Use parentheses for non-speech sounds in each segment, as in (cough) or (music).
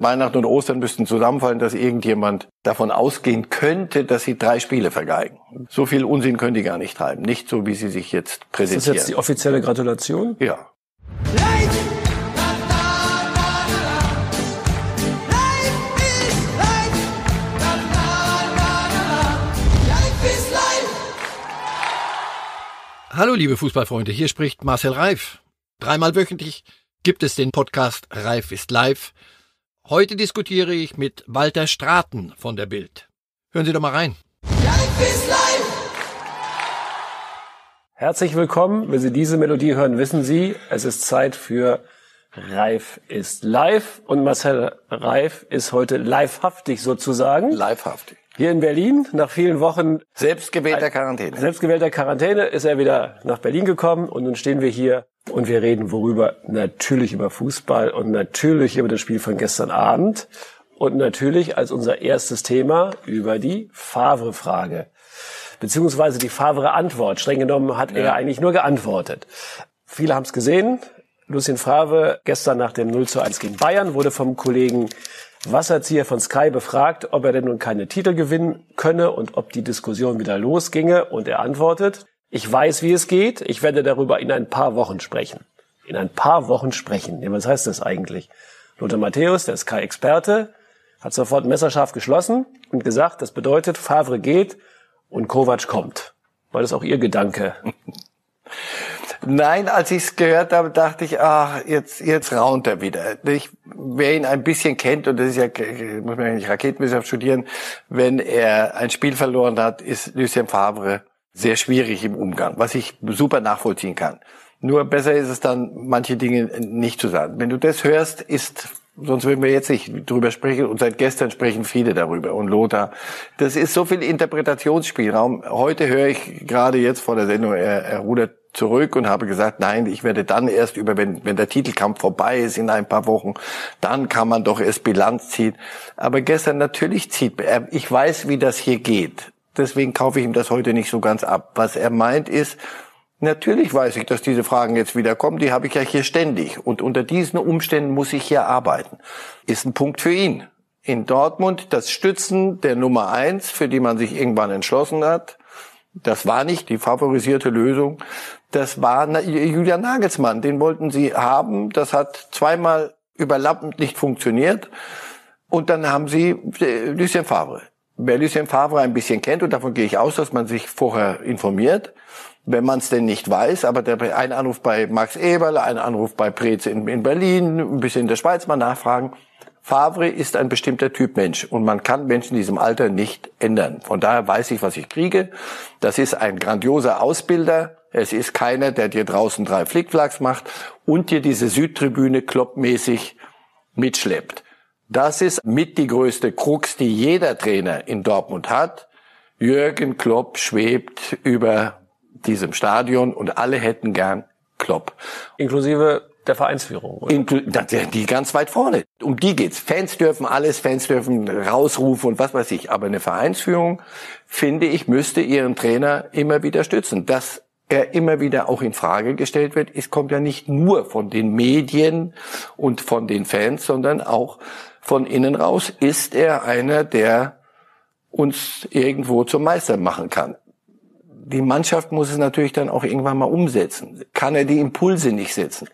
Weihnachten und Ostern müssten zusammenfallen, dass irgendjemand davon ausgehen könnte, dass sie drei Spiele vergeigen. So viel Unsinn können die gar nicht treiben. Nicht so, wie sie sich jetzt präsentieren. Ist das jetzt die offizielle Gratulation? Ja. Hallo liebe Fußballfreunde, hier spricht Marcel Reif. Dreimal wöchentlich gibt es den Podcast Reif ist live. Heute diskutiere ich mit Walter Straten von der Bild. Hören Sie doch mal rein. Reif ist live. Herzlich willkommen. Wenn Sie diese Melodie hören, wissen Sie, es ist Zeit für Reif ist live und Marcel Reif ist heute livehaftig sozusagen. Livehaftig. Hier in Berlin, nach vielen Wochen selbstgewählter Quarantäne. Selbstgewählter Quarantäne ist er wieder nach Berlin gekommen und nun stehen wir hier und wir reden worüber? Natürlich über Fußball und natürlich über das Spiel von gestern Abend und natürlich als unser erstes Thema über die Favre-Frage. Beziehungsweise die Favre-Antwort. Streng genommen hat ja. er eigentlich nur geantwortet. Viele haben es gesehen. Lucien Favre gestern nach dem 0 zu 1 gegen Bayern wurde vom Kollegen Wasserzieher von Sky befragt, ob er denn nun keine Titel gewinnen könne und ob die Diskussion wieder losginge. Und er antwortet, ich weiß, wie es geht. Ich werde darüber in ein paar Wochen sprechen. In ein paar Wochen sprechen. Ja, was heißt das eigentlich? Lothar Matthäus, der Sky-Experte, hat sofort messerscharf geschlossen und gesagt, das bedeutet, Favre geht und Kovac kommt. War das auch Ihr Gedanke? (laughs) Nein, als ich es gehört habe, dachte ich, ach, jetzt, jetzt raunt er wieder. Ich, wer ihn ein bisschen kennt, und das ist ja, muss man ja nicht Raketenwissenschaft studieren, wenn er ein Spiel verloren hat, ist Lucien Favre sehr schwierig im Umgang, was ich super nachvollziehen kann. Nur besser ist es dann, manche Dinge nicht zu sagen. Wenn du das hörst, ist sonst würden wir jetzt nicht drüber sprechen und seit gestern sprechen viele darüber und Lothar. Das ist so viel Interpretationsspielraum. Heute höre ich gerade jetzt vor der Sendung, er, er rudert zurück und habe gesagt, nein, ich werde dann erst über, wenn, wenn der Titelkampf vorbei ist in ein paar Wochen, dann kann man doch erst Bilanz ziehen. Aber gestern natürlich zieht ich weiß, wie das hier geht. Deswegen kaufe ich ihm das heute nicht so ganz ab. Was er meint ist, Natürlich weiß ich, dass diese Fragen jetzt wieder kommen. Die habe ich ja hier ständig. Und unter diesen Umständen muss ich hier arbeiten. Ist ein Punkt für ihn. In Dortmund das Stützen der Nummer eins, für die man sich irgendwann entschlossen hat. Das war nicht die favorisierte Lösung. Das war Julian Nagelsmann. Den wollten sie haben. Das hat zweimal überlappend nicht funktioniert. Und dann haben sie äh, Lucien Favre. Wer Lucien Favre ein bisschen kennt, und davon gehe ich aus, dass man sich vorher informiert, wenn man es denn nicht weiß, aber der, ein Anruf bei Max Eberle, ein Anruf bei Preetz in, in Berlin, ein bisschen in der Schweiz mal nachfragen. Favre ist ein bestimmter Typ Mensch und man kann Menschen in diesem Alter nicht ändern. Von daher weiß ich, was ich kriege. Das ist ein grandioser Ausbilder. Es ist keiner, der dir draußen drei Flickflacks macht und dir diese Südtribüne kloppmäßig mitschleppt. Das ist mit die größte Krux, die jeder Trainer in Dortmund hat. Jürgen Klopp schwebt über diesem Stadion und alle hätten gern Klopp. Inklusive der Vereinsführung. Inklu die ganz weit vorne. Um die geht's. Fans dürfen alles, Fans dürfen rausrufen und was weiß ich. Aber eine Vereinsführung, finde ich, müsste ihren Trainer immer wieder stützen. Dass er immer wieder auch in Frage gestellt wird, es kommt ja nicht nur von den Medien und von den Fans, sondern auch von innen raus. Ist er einer, der uns irgendwo zum Meister machen kann? die Mannschaft muss es natürlich dann auch irgendwann mal umsetzen. Kann er die Impulse nicht setzen?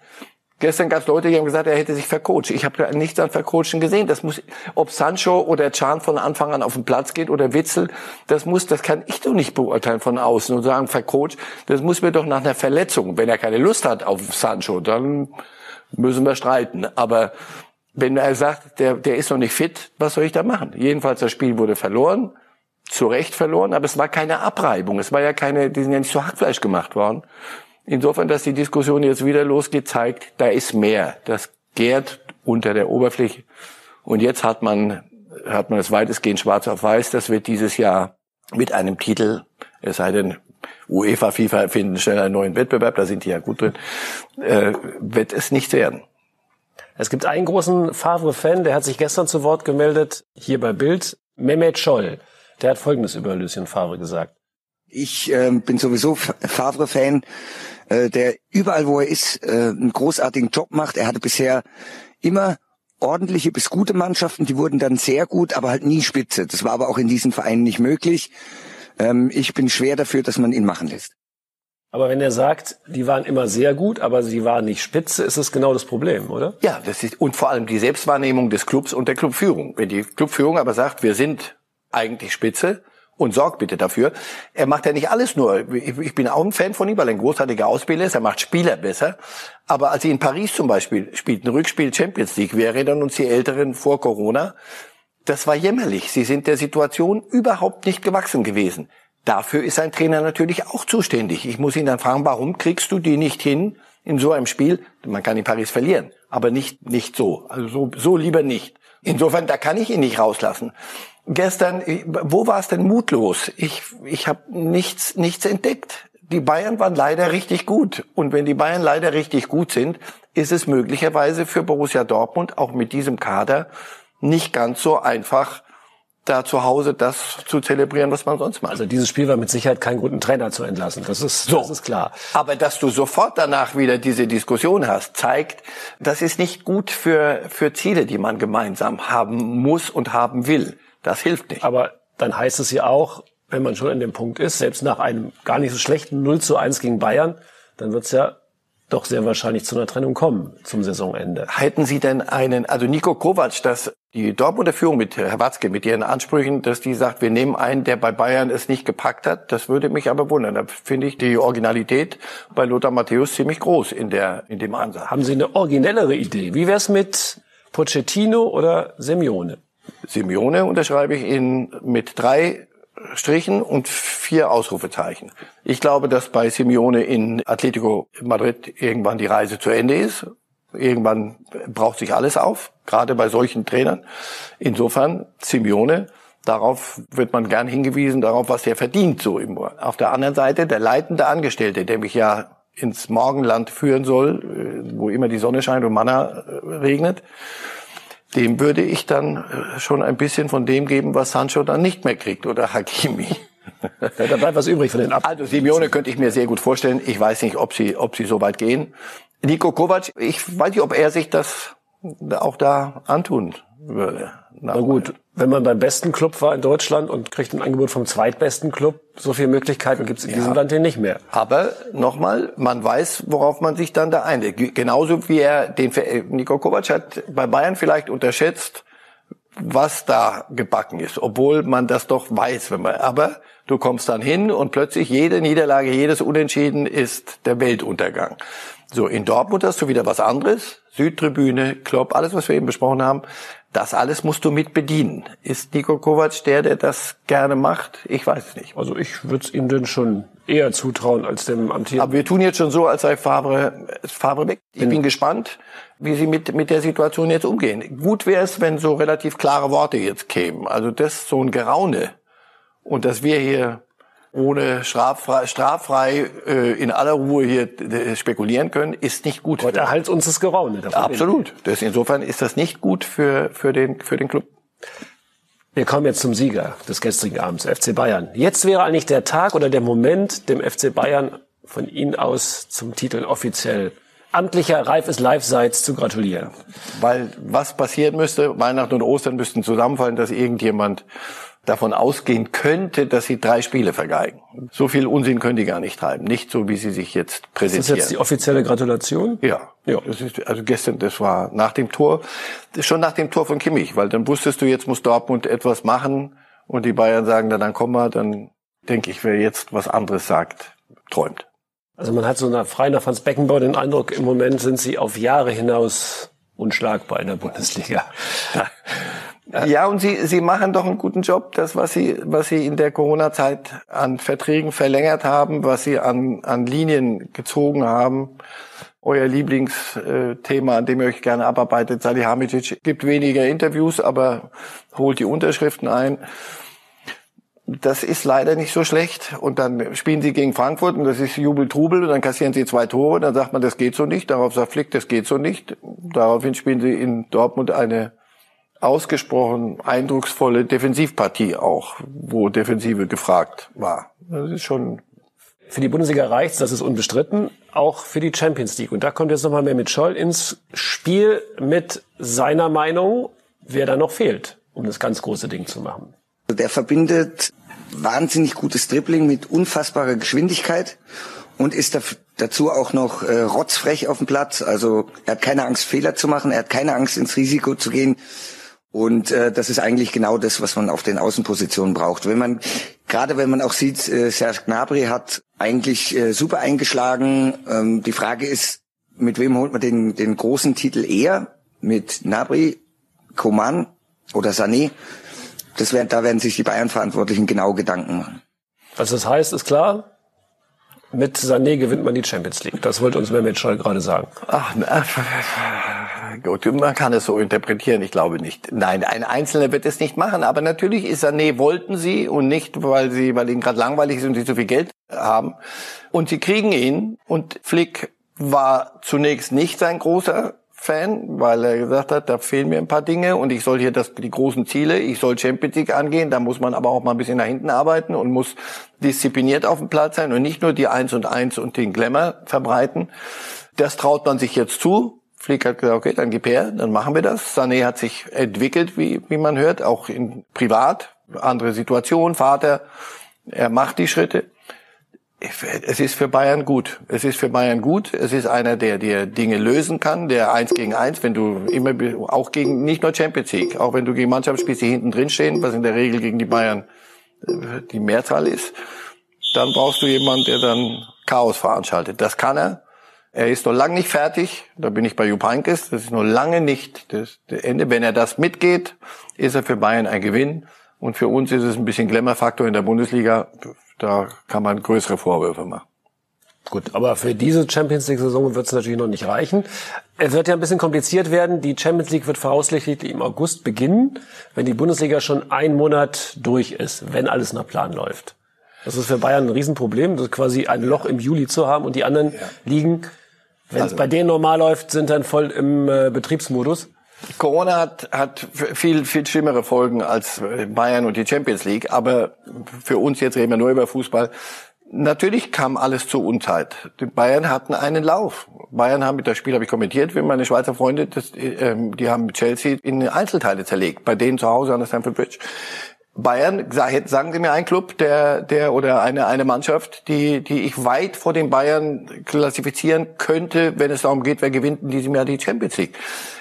Gestern gab es Leute, die haben gesagt, er hätte sich vercoacht. Ich habe nichts an Vercoachen gesehen. Das muss, ob Sancho oder Chan von Anfang an auf den Platz geht oder Witzel, das muss, das kann ich doch nicht beurteilen von außen und sagen, vercoacht. Das muss mir doch nach einer Verletzung. Wenn er keine Lust hat auf Sancho, dann müssen wir streiten. Aber wenn er sagt, der, der ist noch nicht fit, was soll ich da machen? Jedenfalls, das Spiel wurde verloren zu Recht verloren, aber es war keine Abreibung. Es war ja keine, die sind ja nicht zu Hackfleisch gemacht worden. Insofern, dass die Diskussion jetzt wieder losgeht, zeigt, da ist mehr. Das gärt unter der Oberfläche. Und jetzt hat man, hat man es weitestgehend schwarz auf weiß. Das wird dieses Jahr mit einem Titel, es sei denn, UEFA, FIFA finden schnell einen neuen Wettbewerb, da sind die ja gut drin, äh, wird es nicht werden. Es gibt einen großen Favre-Fan, der hat sich gestern zu Wort gemeldet, hier bei Bild, Mehmet Scholl. Der hat Folgendes über Lucien Favre gesagt. Ich äh, bin sowieso Favre-Fan, äh, der überall, wo er ist, äh, einen großartigen Job macht. Er hatte bisher immer ordentliche bis gute Mannschaften, die wurden dann sehr gut, aber halt nie spitze. Das war aber auch in diesen Vereinen nicht möglich. Ähm, ich bin schwer dafür, dass man ihn machen lässt. Aber wenn er sagt, die waren immer sehr gut, aber sie waren nicht spitze, ist das genau das Problem, oder? Ja, das ist, und vor allem die Selbstwahrnehmung des Clubs und der Clubführung. Wenn die Clubführung aber sagt, wir sind eigentlich spitze, und sorgt bitte dafür. Er macht ja nicht alles nur. Ich bin auch ein Fan von ihm, weil er ein großartiger Ausbilder ist. Er macht Spieler besser. Aber als sie in Paris zum Beispiel spielt, ein Rückspiel Champions League, wir erinnern uns die Älteren vor Corona, das war jämmerlich. Sie sind der Situation überhaupt nicht gewachsen gewesen. Dafür ist ein Trainer natürlich auch zuständig. Ich muss ihn dann fragen, warum kriegst du die nicht hin in so einem Spiel? Man kann in Paris verlieren, aber nicht, nicht so. Also so, so lieber nicht. Insofern, da kann ich ihn nicht rauslassen. Gestern, wo war es denn mutlos? Ich, ich habe nichts, nichts entdeckt. Die Bayern waren leider richtig gut. Und wenn die Bayern leider richtig gut sind, ist es möglicherweise für Borussia Dortmund auch mit diesem Kader nicht ganz so einfach, da zu Hause das zu zelebrieren, was man sonst macht. Also dieses Spiel war mit Sicherheit kein guten Trainer zu entlassen. Das ist, so. das ist klar. Aber dass du sofort danach wieder diese Diskussion hast, zeigt, das ist nicht gut für, für Ziele, die man gemeinsam haben muss und haben will. Das hilft nicht. Aber dann heißt es ja auch, wenn man schon an dem Punkt ist, selbst nach einem gar nicht so schlechten 0 zu 1 gegen Bayern, dann wird es ja doch sehr wahrscheinlich zu einer Trennung kommen zum Saisonende. Hätten Sie denn einen, also Nico Kovac, dass die Dortmunder Führung mit Herr Watzke, mit ihren Ansprüchen, dass die sagt, wir nehmen einen, der bei Bayern es nicht gepackt hat, das würde mich aber wundern. Da finde ich die Originalität bei Lothar Matthäus ziemlich groß in der, in dem Ansatz. Haben Sie eine originellere Idee? Wie wär's mit Pochettino oder Simeone? Simeone unterschreibe ich Ihnen mit drei Strichen und vier Ausrufezeichen. Ich glaube, dass bei Simeone in Atletico Madrid irgendwann die Reise zu Ende ist. Irgendwann braucht sich alles auf, gerade bei solchen Trainern. Insofern Simeone, darauf wird man gern hingewiesen, darauf, was er verdient. So Auf der anderen Seite der leitende Angestellte, der mich ja ins Morgenland führen soll, äh, wo immer die Sonne scheint und Manna äh, regnet dem würde ich dann äh, schon ein bisschen von dem geben, was Sancho dann nicht mehr kriegt oder Hakimi. Ja, da bleibt was übrig von den Ab Also Simeone könnte ich mir sehr gut vorstellen. Ich weiß nicht, ob sie, ob sie so weit gehen. Nico Kovac, ich weiß nicht, ob er sich das auch da antun würde. Na gut, wenn man beim besten Club war in Deutschland und kriegt ein Angebot vom zweitbesten Club, so viele Möglichkeiten gibt es in ja. diesem Land hier nicht mehr. Aber nochmal, man weiß, worauf man sich dann da einlegt. Genauso wie er den Niko Kovac hat bei Bayern vielleicht unterschätzt, was da gebacken ist, obwohl man das doch weiß, wenn man. Aber du kommst dann hin und plötzlich jede Niederlage, jedes Unentschieden ist der Weltuntergang. So, in Dortmund hast du wieder was anderes. Südtribüne, Klopp, alles, was wir eben besprochen haben. Das alles musst du mit bedienen. Ist Niko Kovac der, der das gerne macht? Ich weiß es nicht. Also ich würde es ihm denn schon eher zutrauen als dem Amtier. Aber wir tun jetzt schon so, als sei Fabre, Fabre weg. Ich bin gespannt, wie sie mit, mit der Situation jetzt umgehen. Gut wäre es, wenn so relativ klare Worte jetzt kämen. Also das so ein Geraune. Und dass wir hier ohne straffrei, straffrei äh, in aller Ruhe hier äh, spekulieren können, ist nicht gut. Heute erhalt uns das Geraune. Absolut. Das, insofern ist das nicht gut für, für, den, für den Club. Wir kommen jetzt zum Sieger des gestrigen Abends, FC Bayern. Jetzt wäre eigentlich der Tag oder der Moment, dem FC Bayern von Ihnen aus zum Titel offiziell amtlicher Reif ist live seits zu gratulieren. Weil was passieren müsste, Weihnachten und Ostern müssten zusammenfallen, dass irgendjemand davon ausgehen könnte, dass sie drei Spiele vergeigen. So viel Unsinn können die gar nicht treiben. Nicht so, wie sie sich jetzt präsentieren. Ist das jetzt die offizielle Gratulation? Ja. ja. Das ist, also gestern, das war nach dem Tor, schon nach dem Tor von Kimmich, weil dann wusstest du, jetzt muss Dortmund etwas machen und die Bayern sagen, na, dann komm mal, dann denke ich, wer jetzt was anderes sagt, träumt. Also man hat so nach frei nach Franz Beckenbauer den Eindruck, im Moment sind sie auf Jahre hinaus unschlagbar in der Bundesliga. (laughs) Ja, und Sie, Sie machen doch einen guten Job. Das, was Sie, was Sie in der Corona-Zeit an Verträgen verlängert haben, was Sie an, an Linien gezogen haben. Euer Lieblingsthema, an dem ihr euch gerne abarbeitet, Salihamidzic, gibt weniger Interviews, aber holt die Unterschriften ein. Das ist leider nicht so schlecht. Und dann spielen sie gegen Frankfurt und das ist Jubel-Trubel und dann kassieren sie zwei Tore. Dann sagt man, das geht so nicht. Darauf sagt Flick, das geht so nicht. Daraufhin spielen sie in Dortmund eine ausgesprochen eindrucksvolle Defensivpartie auch, wo Defensive gefragt war. Das ist schon Für die Bundesliga reicht's, das ist unbestritten, auch für die Champions League. Und da kommt jetzt nochmal mehr mit Scholl ins Spiel mit seiner Meinung, wer da noch fehlt, um das ganz große Ding zu machen. Der verbindet wahnsinnig gutes Dribbling mit unfassbarer Geschwindigkeit und ist dazu auch noch äh, rotzfrech auf dem Platz. Also er hat keine Angst, Fehler zu machen, er hat keine Angst, ins Risiko zu gehen. Und äh, das ist eigentlich genau das, was man auf den Außenpositionen braucht. Wenn man gerade wenn man auch sieht, äh, Serge Gnabry hat eigentlich äh, super eingeschlagen. Ähm, die Frage ist, mit wem holt man den, den großen Titel eher? Mit Gnabry, Coman oder Sané? Das wär, da werden sich die Bayern-Verantwortlichen genau Gedanken machen. Was das heißt, ist klar. Mit Sané gewinnt man die Champions League. Das wollte uns Mehmet Scholl gerade sagen. Ach, na, (laughs) gut, man kann es so interpretieren. Ich glaube nicht. Nein, ein Einzelner wird es nicht machen. Aber natürlich ist Sané wollten sie und nicht, weil sie, weil ihnen gerade langweilig ist und sie so viel Geld haben. Und sie kriegen ihn. Und Flick war zunächst nicht sein großer Fan, weil er gesagt hat, da fehlen mir ein paar Dinge und ich soll hier das, die großen Ziele, ich soll Champions League angehen, da muss man aber auch mal ein bisschen nach hinten arbeiten und muss diszipliniert auf dem Platz sein und nicht nur die Eins und Eins und den Glamour verbreiten. Das traut man sich jetzt zu. Flick hat gesagt, okay, dann gib her, dann machen wir das. Sané hat sich entwickelt, wie, wie man hört, auch in privat, andere Situation, Vater, er macht die Schritte es ist für Bayern gut. Es ist für Bayern gut. Es ist einer, der dir Dinge lösen kann, der eins gegen eins, wenn du immer, auch gegen, nicht nur Champions League, auch wenn du gegen Mannschaften spielst, die hinten drin stehen, was in der Regel gegen die Bayern äh, die Mehrzahl ist, dann brauchst du jemanden, der dann Chaos veranstaltet. Das kann er. Er ist noch lange nicht fertig. Da bin ich bei Jupp Heynckes. Das ist noch lange nicht das Ende. Wenn er das mitgeht, ist er für Bayern ein Gewinn. Und für uns ist es ein bisschen Glamour-Faktor in der Bundesliga. Da kann man größere Vorwürfe machen. Gut, aber für diese Champions League-Saison wird es natürlich noch nicht reichen. Es wird ja ein bisschen kompliziert werden. Die Champions League wird voraussichtlich im August beginnen, wenn die Bundesliga schon einen Monat durch ist, wenn alles nach Plan läuft. Das ist für Bayern ein Riesenproblem, das quasi ein Loch im Juli zu haben und die anderen ja. liegen, wenn es also, bei denen normal läuft, sind dann voll im äh, Betriebsmodus. Corona hat, hat viel, viel schlimmere Folgen als Bayern und die Champions League. Aber für uns, jetzt reden wir nur über Fußball, Natürlich kam alles zur Unzeit. Die Bayern hatten einen Lauf. Bayern haben mit das Spiel, habe ich kommentiert, wie meine Schweizer Freunde, das, ähm, die haben Chelsea in Einzelteile zerlegt, bei denen zu Hause an der Stamford Bridge. Bayern, sagen Sie mir einen Club, der, der oder eine, eine Mannschaft, die, die ich weit vor den Bayern klassifizieren könnte, wenn es darum geht, wer gewinnt in diesem Jahr die Champions League.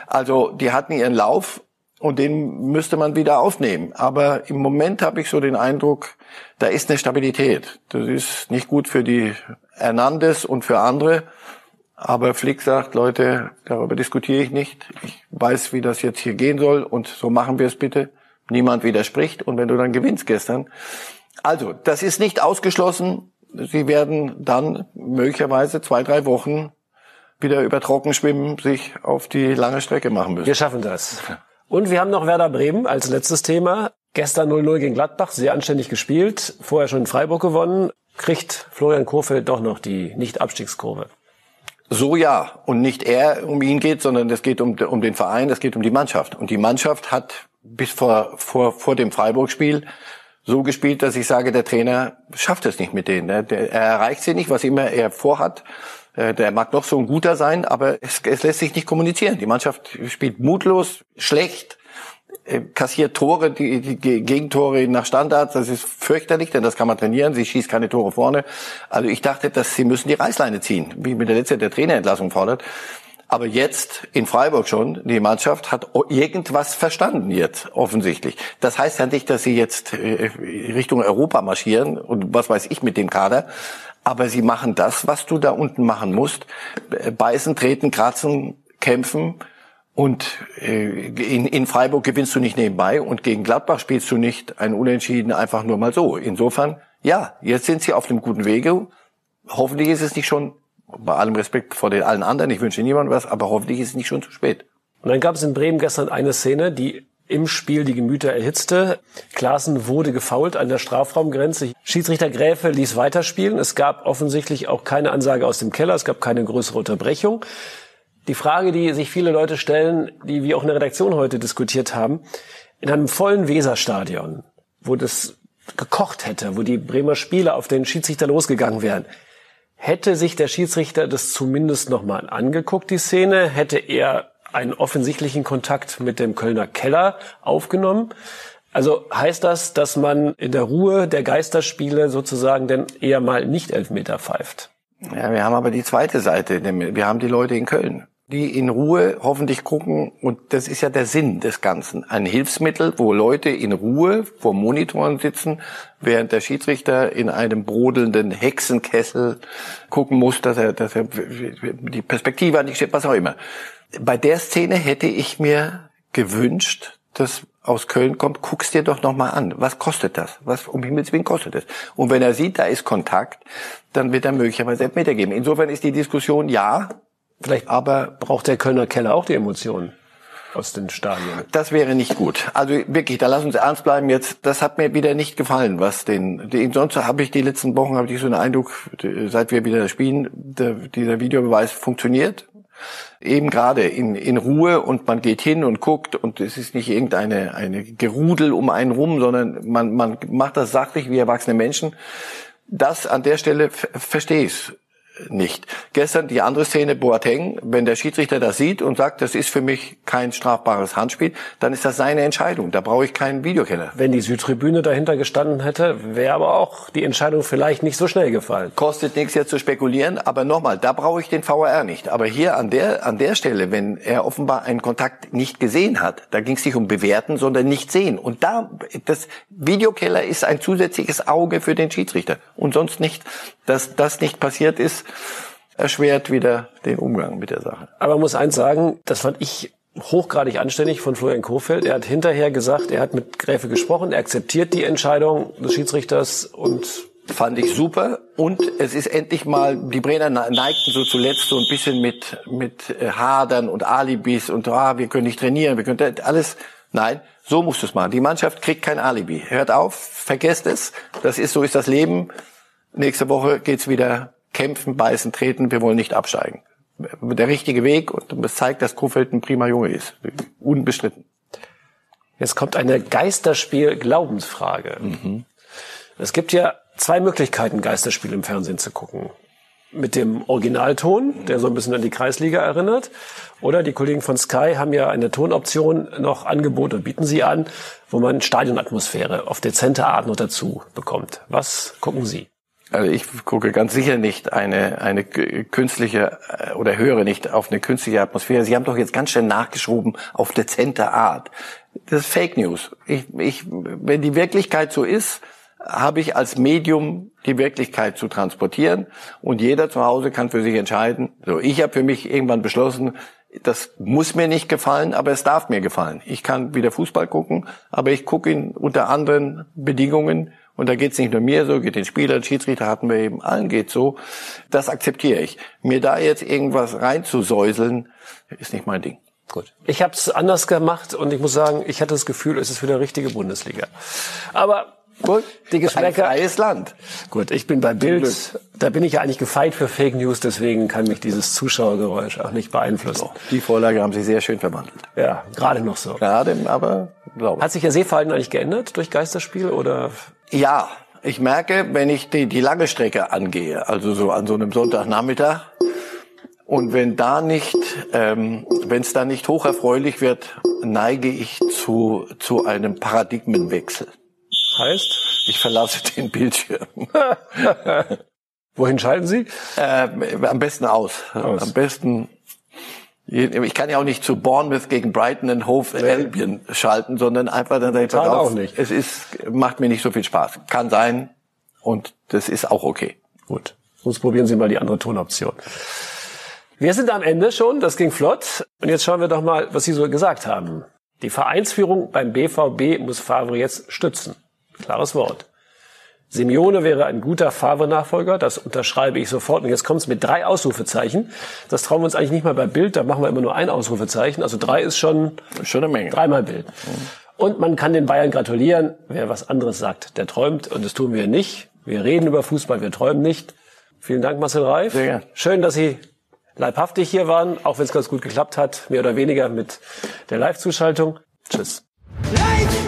Also die hatten ihren Lauf und den müsste man wieder aufnehmen. Aber im Moment habe ich so den Eindruck, da ist eine Stabilität. Das ist nicht gut für die Hernandez und für andere. Aber Flick sagt, Leute, darüber diskutiere ich nicht. Ich weiß, wie das jetzt hier gehen soll und so machen wir es bitte. Niemand widerspricht und wenn du dann gewinnst gestern. Also, das ist nicht ausgeschlossen. Sie werden dann möglicherweise zwei, drei Wochen wieder über Trockenschwimmen sich auf die lange Strecke machen müssen. Wir schaffen das. Und wir haben noch Werder Bremen als letztes Thema. Gestern 0-0 gegen Gladbach, sehr anständig gespielt, vorher schon in Freiburg gewonnen. Kriegt Florian Kohfeldt doch noch die Nicht-Abstiegskurve? So ja. Und nicht er um ihn geht, sondern es geht um, um den Verein, es geht um die Mannschaft. Und die Mannschaft hat bis vor, vor, vor dem Freiburg-Spiel so gespielt, dass ich sage, der Trainer schafft es nicht mit denen. Er erreicht sie nicht, was immer er vorhat. Äh, der mag noch so ein guter sein, aber es, es lässt sich nicht kommunizieren. Die Mannschaft spielt mutlos, schlecht, äh, kassiert Tore, die, die Gegentore nach Standards. Das ist fürchterlich, denn das kann man trainieren. Sie schießt keine Tore vorne. Also ich dachte, dass sie müssen die Reißleine ziehen, wie mit der letzte der Trainerentlassung fordert. Aber jetzt in Freiburg schon, die Mannschaft hat irgendwas verstanden jetzt, offensichtlich. Das heißt ja nicht, dass sie jetzt äh, Richtung Europa marschieren und was weiß ich mit dem Kader aber sie machen das, was du da unten machen musst. Beißen, treten, kratzen, kämpfen. Und äh, in, in Freiburg gewinnst du nicht nebenbei und gegen Gladbach spielst du nicht ein Unentschieden einfach nur mal so. Insofern, ja, jetzt sind sie auf dem guten Wege. Hoffentlich ist es nicht schon, bei allem Respekt vor den allen anderen, ich wünsche niemandem was, aber hoffentlich ist es nicht schon zu spät. Und dann gab es in Bremen gestern eine Szene, die im Spiel die Gemüter erhitzte. Klaassen wurde gefault an der Strafraumgrenze. Schiedsrichter Gräfe ließ weiterspielen. Es gab offensichtlich auch keine Ansage aus dem Keller. Es gab keine größere Unterbrechung. Die Frage, die sich viele Leute stellen, die wir auch in der Redaktion heute diskutiert haben, in einem vollen Weserstadion, wo das gekocht hätte, wo die Bremer Spieler auf den Schiedsrichter losgegangen wären, hätte sich der Schiedsrichter das zumindest nochmal angeguckt, die Szene, hätte er einen offensichtlichen Kontakt mit dem Kölner Keller aufgenommen. Also heißt das, dass man in der Ruhe der Geisterspiele sozusagen denn eher mal nicht Elfmeter pfeift? Ja, wir haben aber die zweite Seite. Wir haben die Leute in Köln die in Ruhe hoffentlich gucken. Und das ist ja der Sinn des Ganzen. Ein Hilfsmittel, wo Leute in Ruhe vor Monitoren sitzen, während der Schiedsrichter in einem brodelnden Hexenkessel gucken muss, dass er, dass er die Perspektive an die steht, was auch immer. Bei der Szene hätte ich mir gewünscht, dass aus Köln kommt, guck's dir doch nochmal an. Was kostet das? Was um Himmels Willen kostet es? Und wenn er sieht, da ist Kontakt, dann wird er möglicherweise Elfmeter geben. Insofern ist die Diskussion ja, Vielleicht aber braucht der Kölner Keller auch die Emotionen aus den Stadien. Das wäre nicht gut. Also wirklich, da lass uns ernst bleiben jetzt. Das hat mir wieder nicht gefallen, was den, den sonst habe ich die letzten Wochen habe ich so einen Eindruck, seit wir wieder spielen, der, dieser Videobeweis funktioniert. Eben gerade in, in Ruhe und man geht hin und guckt und es ist nicht irgendeine eine Gerudel um einen rum, sondern man, man macht das sachlich wie erwachsene Menschen. Das an der Stelle verstehe ich nicht. Gestern die andere Szene Boateng, wenn der Schiedsrichter das sieht und sagt, das ist für mich kein strafbares Handspiel, dann ist das seine Entscheidung. Da brauche ich keinen Videokenner. Wenn die Südtribüne dahinter gestanden hätte, wäre aber auch die Entscheidung vielleicht nicht so schnell gefallen. Kostet nichts jetzt zu spekulieren, aber nochmal, da brauche ich den VAR nicht. Aber hier an der an der Stelle, wenn er offenbar einen Kontakt nicht gesehen hat, da ging es nicht um bewerten, sondern nicht sehen. Und da das Videokeller ist ein zusätzliches Auge für den Schiedsrichter und sonst nicht. Dass das nicht passiert ist, erschwert wieder den Umgang mit der Sache. Aber man muss eins sagen, das fand ich hochgradig anständig von Florian Kofeld. Er hat hinterher gesagt, er hat mit Gräfe gesprochen, er akzeptiert die Entscheidung des Schiedsrichters und fand ich super und es ist endlich mal die Brenner neigten so zuletzt so ein bisschen mit mit äh, Hadern und Alibis und ah, wir können nicht trainieren, wir können alles nein, so musst du es machen. Die Mannschaft kriegt kein Alibi. Hört auf, vergesst es. Das ist so ist das Leben. Nächste Woche geht's wieder kämpfen, beißen, treten. Wir wollen nicht absteigen. Der richtige Weg und es zeigt, dass Kofeld ein prima Junge ist. Unbestritten. Jetzt kommt eine Geisterspiel-Glaubensfrage. Mhm. Es gibt ja zwei Möglichkeiten, Geisterspiele im Fernsehen zu gucken. Mit dem Originalton, der so ein bisschen an die Kreisliga erinnert. Oder die Kollegen von Sky haben ja eine Tonoption noch angeboten und bieten sie an, wo man Stadionatmosphäre auf dezente Art noch dazu bekommt. Was gucken Sie? Also ich gucke ganz sicher nicht eine, eine künstliche äh, oder höre nicht auf eine künstliche Atmosphäre. Sie haben doch jetzt ganz schön nachgeschoben auf dezente Art. Das ist Fake News. Ich, ich, wenn die Wirklichkeit so ist, habe ich als Medium die Wirklichkeit zu transportieren und jeder zu Hause kann für sich entscheiden. So, ich habe für mich irgendwann beschlossen, das muss mir nicht gefallen, aber es darf mir gefallen. Ich kann wieder Fußball gucken, aber ich gucke ihn unter anderen Bedingungen und da geht's nicht nur mir so, geht den Spielern, Schiedsrichter hatten wir eben, allen geht so. Das akzeptiere ich. Mir da jetzt irgendwas reinzusäuseln, ist nicht mein Ding. Gut. Ich habe es anders gemacht und ich muss sagen, ich hatte das Gefühl, es ist wieder richtige Bundesliga. Aber Gut, die Geschmäcker. Ein freies Land. Gut, ich bin bei Bild. Da bin ich ja eigentlich gefeit für Fake News, deswegen kann mich dieses Zuschauergeräusch auch nicht beeinflussen. Die Vorlage haben Sie sehr schön verwandelt. Ja, gerade noch so. Gerade, aber glaube Hat sich Ihr Sehverhalten eigentlich geändert durch Geisterspiel oder? Ja, ich merke, wenn ich die, die lange Strecke angehe, also so an so einem Sonntagnachmittag, und wenn da nicht, ähm, wenn es da nicht hocherfreulich wird, neige ich zu zu einem Paradigmenwechsel. Heißt? Ich verlasse den Bildschirm. (laughs) (laughs) Wohin schalten Sie? Äh, am besten aus. aus. Am besten. Ich kann ja auch nicht zu Bournemouth gegen Brighton and Hove nee. Albion schalten, sondern einfach dann denke ich auch nicht. Es ist, macht mir nicht so viel Spaß. Kann sein. Und das ist auch okay. Gut. Sonst probieren Sie mal die andere Tonoption. Wir sind am Ende schon. Das ging flott. Und jetzt schauen wir doch mal, was Sie so gesagt haben. Die Vereinsführung beim BVB muss Favre jetzt stützen. Klares Wort. Simeone wäre ein guter Favre-Nachfolger, das unterschreibe ich sofort. Und jetzt kommt es mit drei Ausrufezeichen. Das trauen wir uns eigentlich nicht mal bei Bild, da machen wir immer nur ein Ausrufezeichen. Also drei ist schon, schon eine Menge. Dreimal Bild. Und man kann den Bayern gratulieren. Wer was anderes sagt, der träumt. Und das tun wir nicht. Wir reden über Fußball, wir träumen nicht. Vielen Dank, Marcel Reif. Sehr gern. Schön, dass Sie leibhaftig hier waren, auch wenn es ganz gut geklappt hat, mehr oder weniger mit der Live-Zuschaltung. Tschüss. Live!